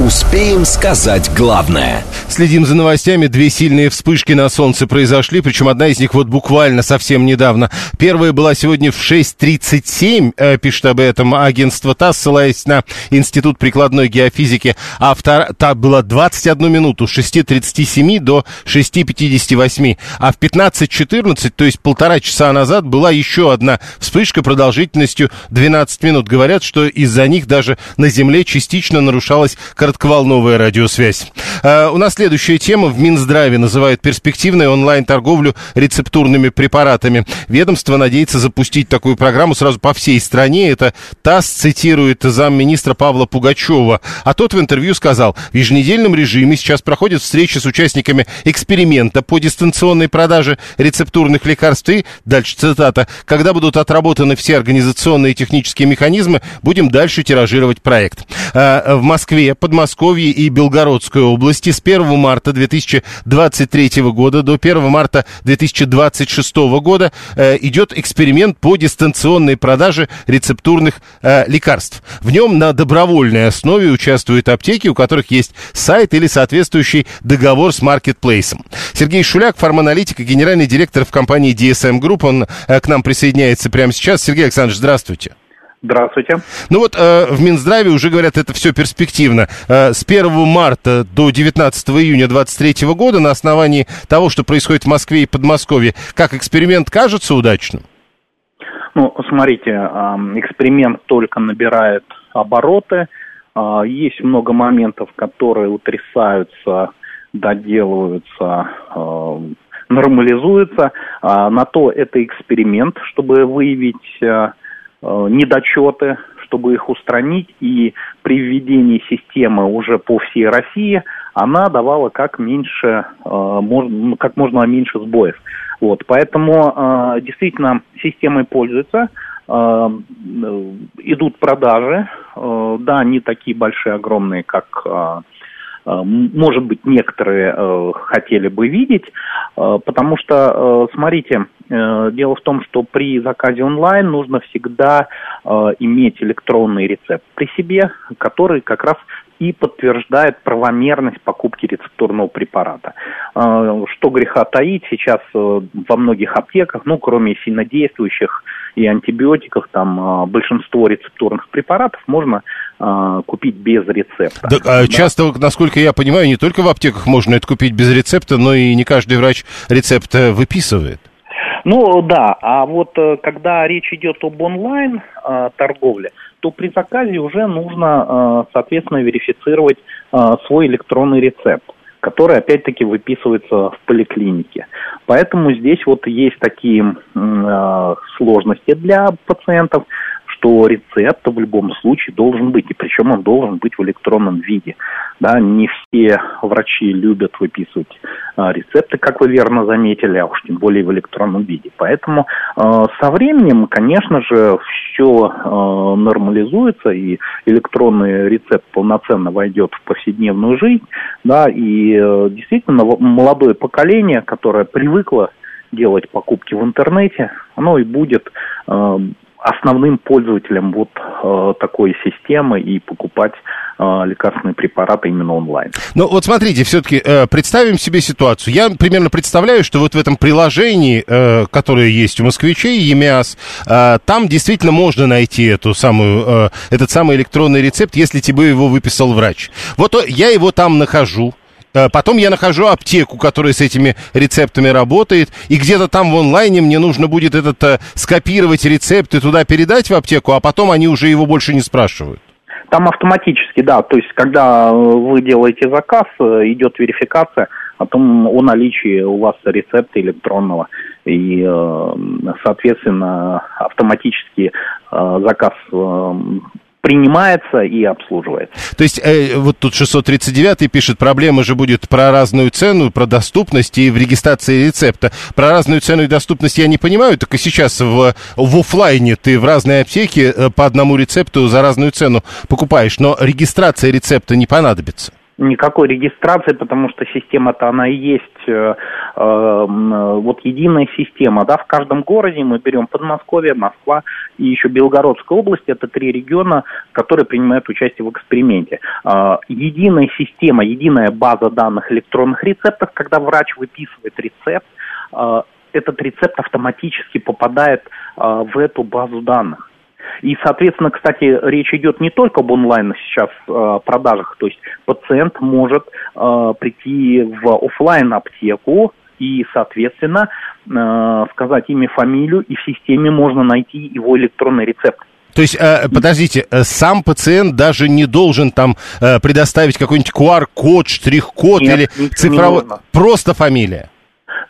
Успеем сказать главное. Следим за новостями. Две сильные вспышки на солнце произошли, причем одна из них вот буквально совсем недавно. Первая была сегодня в 6.37, э, пишет об этом агентство ТАСС, ссылаясь на Институт прикладной геофизики, а вторая та была 21 минуту, с 6.37 до 6.58. А в 15.14, то есть полтора часа назад, была еще одна вспышка продолжительностью 12 минут. Говорят, что из-за них даже на Земле частично нарушалась коротковолновая радиосвязь. А, у нас следующая тема. В Минздраве называют перспективной онлайн-торговлю рецептурными препаратами. Ведомство надеется запустить такую программу сразу по всей стране. Это ТАСС цитирует замминистра Павла Пугачева. А тот в интервью сказал, в еженедельном режиме сейчас проходят встречи с участниками эксперимента по дистанционной продаже рецептурных лекарств. И, дальше цитата, когда будут отработаны все организационные и технические механизмы, будем дальше тиражировать проект. А, в Москве под Подмосковье и Белгородской области с 1 марта 2023 года до 1 марта 2026 года э, идет эксперимент по дистанционной продаже рецептурных э, лекарств. В нем на добровольной основе участвуют аптеки, у которых есть сайт или соответствующий договор с маркетплейсом. Сергей Шуляк, фарманалитик и генеральный директор в компании DSM Group, он э, к нам присоединяется прямо сейчас. Сергей Александрович, здравствуйте. Здравствуйте. Ну вот э, в Минздраве уже говорят, это все перспективно. Э, с 1 марта до 19 июня 2023 года на основании того, что происходит в Москве и Подмосковье, как эксперимент кажется удачным? Ну, смотрите, э, эксперимент только набирает обороты. Э, есть много моментов, которые утрясаются, доделываются, э, нормализуются. На то это эксперимент, чтобы выявить... Э, недочеты, чтобы их устранить, и при введении системы уже по всей России она давала как меньше, э, как можно меньше сбоев. Вот, поэтому э, действительно системой пользуются, идут продажи, да, не такие большие, огромные, как может быть, некоторые э, хотели бы видеть, э, потому что, смотрите, дело в том, что при заказе онлайн нужно всегда иметь электронный рецепт при себе, который как раз и подтверждает правомерность покупки рецептурного препарата. Что греха таить, сейчас во многих аптеках, ну, кроме сильнодействующих и антибиотиков, там а, большинство рецептурных препаратов можно купить без рецепта. Да, да. Часто, насколько я понимаю, не только в аптеках можно это купить без рецепта, но и не каждый врач рецепт э, выписывает. Ну да, а вот э, когда речь идет об онлайн э, торговле, то при заказе уже нужно, соответственно, верифицировать свой электронный рецепт который опять-таки выписывается в поликлинике. Поэтому здесь вот есть такие э, сложности для пациентов что рецепт в любом случае должен быть, и причем он должен быть в электронном виде. Да, не все врачи любят выписывать а, рецепты, как вы верно заметили, а уж тем более в электронном виде. Поэтому а, со временем, конечно же, все а, нормализуется, и электронный рецепт полноценно войдет в повседневную жизнь, да, и а, действительно молодое поколение, которое привыкло делать покупки в интернете, оно и будет основным пользователем вот э, такой системы и покупать э, лекарственные препараты именно онлайн. Ну вот смотрите, все-таки э, представим себе ситуацию. Я примерно представляю, что вот в этом приложении, э, которое есть у москвичей, ЕМИАС, э, там действительно можно найти эту самую, э, этот самый электронный рецепт, если тебе его выписал врач. Вот я его там нахожу, Э, потом я нахожу аптеку, которая с этими рецептами работает, и где-то там в онлайне мне нужно будет этот э, скопировать рецепт и туда передать в аптеку, а потом они уже его больше не спрашивают. Там автоматически, да. То есть, когда вы делаете заказ, э, идет верификация о том, о наличии у вас рецепта электронного. И, соответственно, автоматически заказ принимается и обслуживается. То есть, э, вот тут 639 пишет, проблема же будет про разную цену, про доступность и в регистрации рецепта. Про разную цену и доступность я не понимаю, так и сейчас в, в офлайне ты в разные аптеки э, по одному рецепту за разную цену покупаешь, но регистрация рецепта не понадобится никакой регистрации, потому что система-то она и есть э, э, вот единая система, да, в каждом городе мы берем Подмосковье, Москва и еще Белгородская область, это три региона, которые принимают участие в эксперименте. Э, единая система, единая база данных электронных рецептов, когда врач выписывает рецепт, э, этот рецепт автоматически попадает э, в эту базу данных. И, соответственно, кстати, речь идет не только об онлайн сейчас э, продажах, то есть пациент может э, прийти в офлайн аптеку и, соответственно, э, сказать имя, фамилию, и в системе можно найти его электронный рецепт. То есть, подождите, сам пациент даже не должен там предоставить какой-нибудь QR-код, штрих-код или цифровой... Просто фамилия?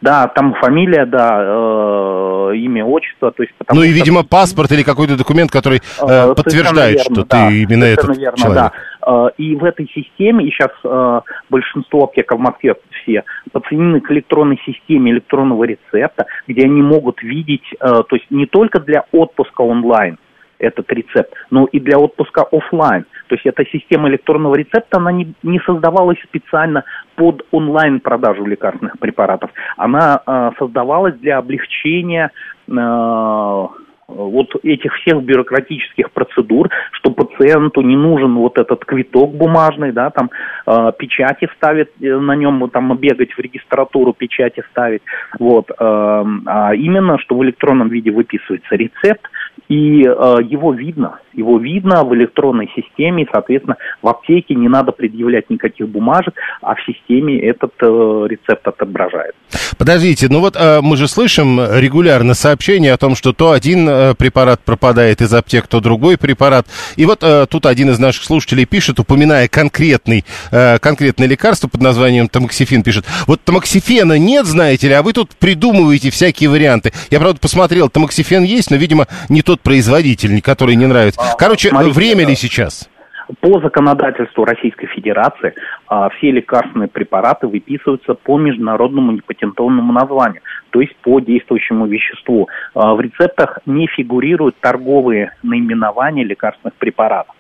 Да, там фамилия, да, э, имя, отчество. То есть, ну и, что... видимо, паспорт или какой-то документ, который э, э подтверждает, верно, что да, ты именно этот верно, человек. Да. Э, и в этой системе, и сейчас э, большинство аптек в Москве все подсоединены к электронной системе электронного рецепта, где они могут видеть, э, то есть не только для отпуска онлайн, этот рецепт, но и для отпуска офлайн. То есть эта система электронного рецепта, она не, не создавалась специально под онлайн-продажу лекарственных препаратов. Она э, создавалась для облегчения э, вот этих всех бюрократических процедур, что пациенту не нужен вот этот квиток бумажный, да, там э, печати ставить э, на нем, там бегать в регистратуру, печати ставить, вот, э, а именно, что в электронном виде выписывается рецепт, и э, его видно, его видно в электронной системе, соответственно, в аптеке не надо предъявлять никаких бумажек, а в системе этот э, рецепт отображает. Подождите, ну вот э, мы же слышим регулярно сообщения о том, что то один э, препарат пропадает из аптек, то другой препарат. И вот э, тут один из наших слушателей пишет, упоминая конкретный, э, конкретное лекарство под названием тамоксифен, пишет, вот тамоксифена нет, знаете ли, а вы тут придумываете всякие варианты. Я, правда, посмотрел, тамоксифен есть, но, видимо, не тот производитель, который не нравится. А, Короче, Смотрите, время ли сейчас? По законодательству Российской Федерации а, все лекарственные препараты выписываются по международному непатентованному названию, то есть по действующему веществу. А, в рецептах не фигурируют торговые наименования лекарственных препаратов.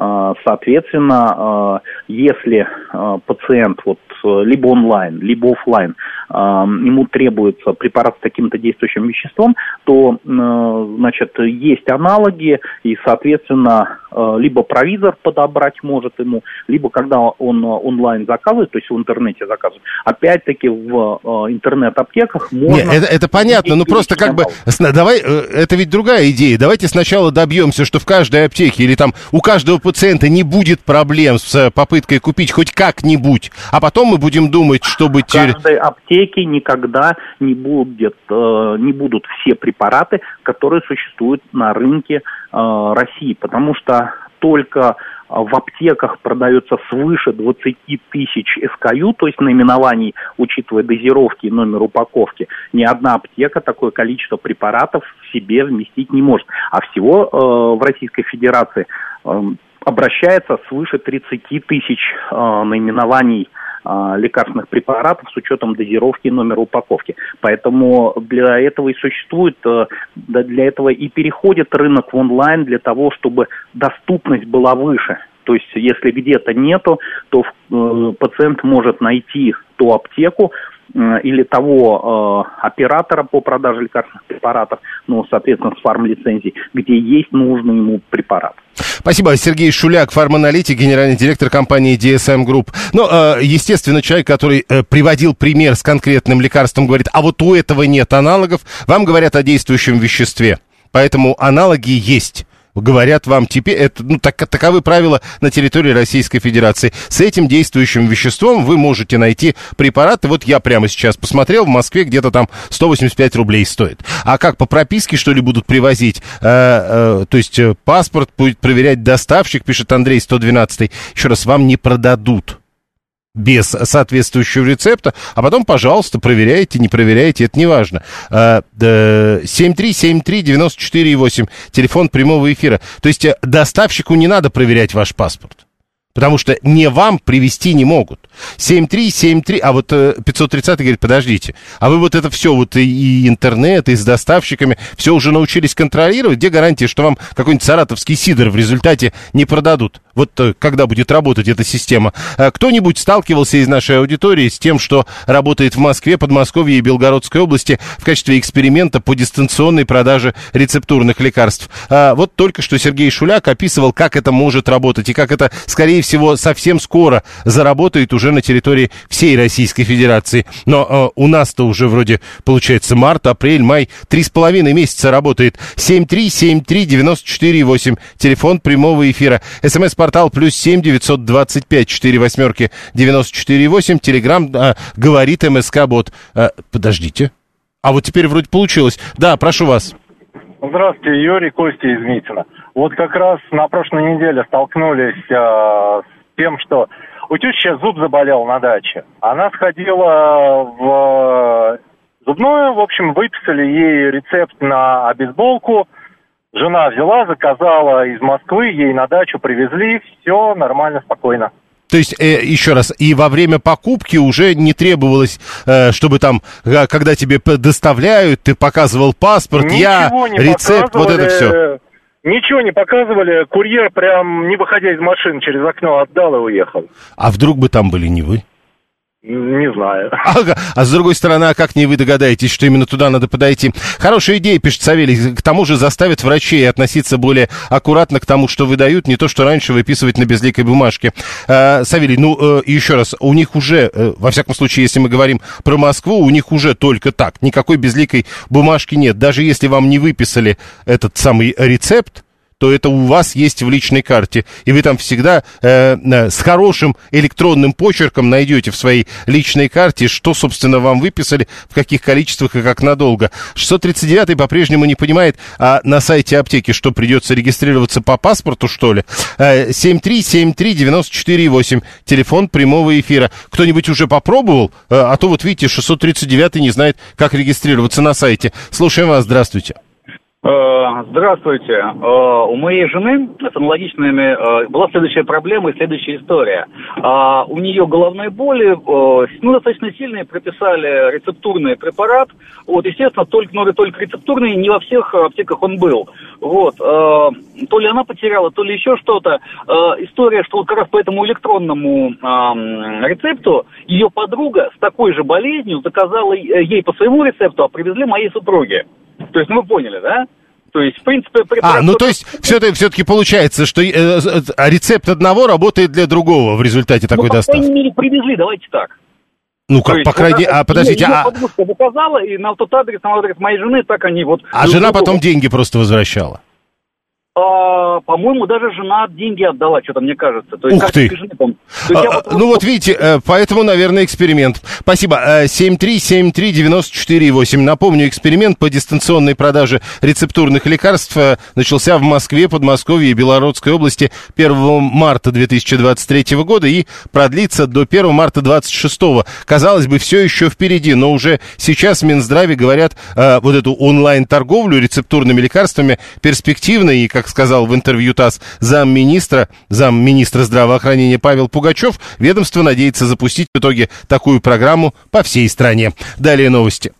А, соответственно, а, если а, пациент вот либо онлайн, либо офлайн ему требуется препарат с таким-то действующим веществом, то, значит, есть аналоги, и, соответственно, либо провизор подобрать может ему, либо когда он онлайн заказывает, то есть в интернете заказывает, опять-таки в интернет-аптеках можно... Нет, это, это понятно, но просто как бы... Давай, это ведь другая идея. Давайте сначала добьемся, что в каждой аптеке или там у каждого пациента не будет проблем с попыткой купить хоть как-нибудь, а потом мы будем думать, чтобы... В каждой аптеке никогда не будет, э, не будут все препараты, которые существуют на рынке э, России, потому что только в аптеках продается свыше 20 тысяч SKU, то есть наименований, учитывая дозировки и номер упаковки. Ни одна аптека такое количество препаратов в себе вместить не может. А всего э, в Российской Федерации э, обращается свыше 30 тысяч э, наименований а, лекарственных препаратов с учетом дозировки и номера упаковки. Поэтому для этого и существует, э, для этого и переходит рынок в онлайн для того, чтобы доступность была выше. То есть, если где-то нету, то э, пациент может найти ту аптеку, или того э, оператора по продаже лекарственных препаратов, ну, соответственно, с фармлицензией, где есть нужный ему препарат. Спасибо. Сергей Шуляк, фарманалитик, генеральный директор компании DSM Group. Ну, э, естественно, человек, который э, приводил пример с конкретным лекарством, говорит, а вот у этого нет аналогов. Вам говорят о действующем веществе. Поэтому аналоги есть говорят вам теперь, это, ну, так, таковы правила на территории Российской Федерации. С этим действующим веществом вы можете найти препараты. Вот я прямо сейчас посмотрел, в Москве где-то там 185 рублей стоит. А как, по прописке, что ли, будут привозить? Э, э, то есть э, паспорт будет проверять доставщик, пишет Андрей 112. Еще раз, вам не продадут без соответствующего рецепта, а потом, пожалуйста, проверяйте, не проверяйте, это не важно. 7373948, телефон прямого эфира. То есть э, доставщику не надо проверять ваш паспорт. Потому что не вам привести не могут. 7-3, а вот 530 э, говорит, подождите, а вы вот это все, вот и, интернет, и с доставщиками, все уже научились контролировать? Где гарантия, что вам какой-нибудь саратовский сидор в результате не продадут? Вот э, когда будет работать эта система. А кто-нибудь сталкивался из нашей аудитории с тем, что работает в Москве, Подмосковье и Белгородской области в качестве эксперимента по дистанционной продаже рецептурных лекарств? Вот только что Сергей Шуляк описывал, как это может работать и как это, скорее всего, совсем скоро заработает уже на территории всей Российской Федерации. Но э, у нас-то уже вроде, получается, март, апрель, май, три с половиной месяца работает. 7373948, телефон прямого эфира. СМС-портал плюс семь девятьсот двадцать пять четыре восьмерки девяносто четыре восемь. Телеграмм а, говорит МСК-бот. А, подождите. А вот теперь вроде получилось. Да, прошу вас. Здравствуйте, Юрий Костя из Митина. Вот как раз на прошлой неделе столкнулись э, с тем, что у тещи сейчас зуб заболел на даче. Она сходила в зубную, в общем, выписали ей рецепт на обезболку. Жена взяла, заказала из Москвы, ей на дачу привезли, все нормально, спокойно. То есть, э, еще раз, и во время покупки уже не требовалось, э, чтобы там, э, когда тебе доставляют, ты показывал паспорт, Ничего я, рецепт, вот это все. Ничего не показывали, курьер прям не выходя из машины через окно отдал и уехал. А вдруг бы там были не вы? Не знаю. Ага. А с другой стороны, а как не вы догадаетесь, что именно туда надо подойти? Хорошая идея, пишет Савелий. К тому же заставит врачей относиться более аккуратно к тому, что выдают, не то, что раньше выписывать на безликой бумажке. А, Савелий, ну, э, еще раз, у них уже, э, во всяком случае, если мы говорим про Москву, у них уже только так. Никакой безликой бумажки нет. Даже если вам не выписали этот самый рецепт, то это у вас есть в личной карте. И вы там всегда э, э, с хорошим электронным почерком найдете в своей личной карте, что, собственно, вам выписали, в каких количествах и как надолго. 639 по-прежнему не понимает, а на сайте аптеки что, придется регистрироваться по паспорту, что ли? Э, 7373948, телефон прямого эфира. Кто-нибудь уже попробовал? Э, а то вот видите, 639 не знает, как регистрироваться на сайте. Слушаем вас, здравствуйте. Э, здравствуйте. Э, у моей жены с аналогичными э, была следующая проблема и следующая история. У нее головные боли, ну, достаточно сильные, прописали рецептурный препарат. Вот, естественно, только, но только рецептурный, не во всех аптеках он был. Вот. То ли она потеряла, то ли еще что-то. История, что вот как раз по этому электронному рецепту ее подруга с такой же болезнью заказала ей по своему рецепту, а привезли моей супруге. То есть, ну вы поняли, да? То есть, в принципе... А, ну то есть, все-таки, все-таки получается, что э, э, рецепт одного работает для другого в результате ну, такой доставки. Ну, по крайней мере, привезли, давайте так. Ну, как, есть, по крайней мере, а, подождите, а... Подружка заказала, и на тот адрес, на адрес моей жены, так они вот... А жена потом деньги просто возвращала? А, по-моему, даже жена деньги отдала, что-то мне кажется. То есть, Ух ты! Жены, там, а, вот, ну вот видите, э, поэтому, наверное, эксперимент. Спасибо. 7373948. Э, Напомню, эксперимент по дистанционной продаже рецептурных лекарств э, начался в Москве, Подмосковье и Белорусской области 1 марта 2023 года и продлится до 1 марта 2026. Казалось бы, все еще впереди, но уже сейчас в Минздраве говорят, вот эту онлайн-торговлю рецептурными лекарствами перспективной и, сказал в интервью ТАСС замминистра, замминистра здравоохранения Павел Пугачев, ведомство надеется запустить в итоге такую программу по всей стране. Далее новости.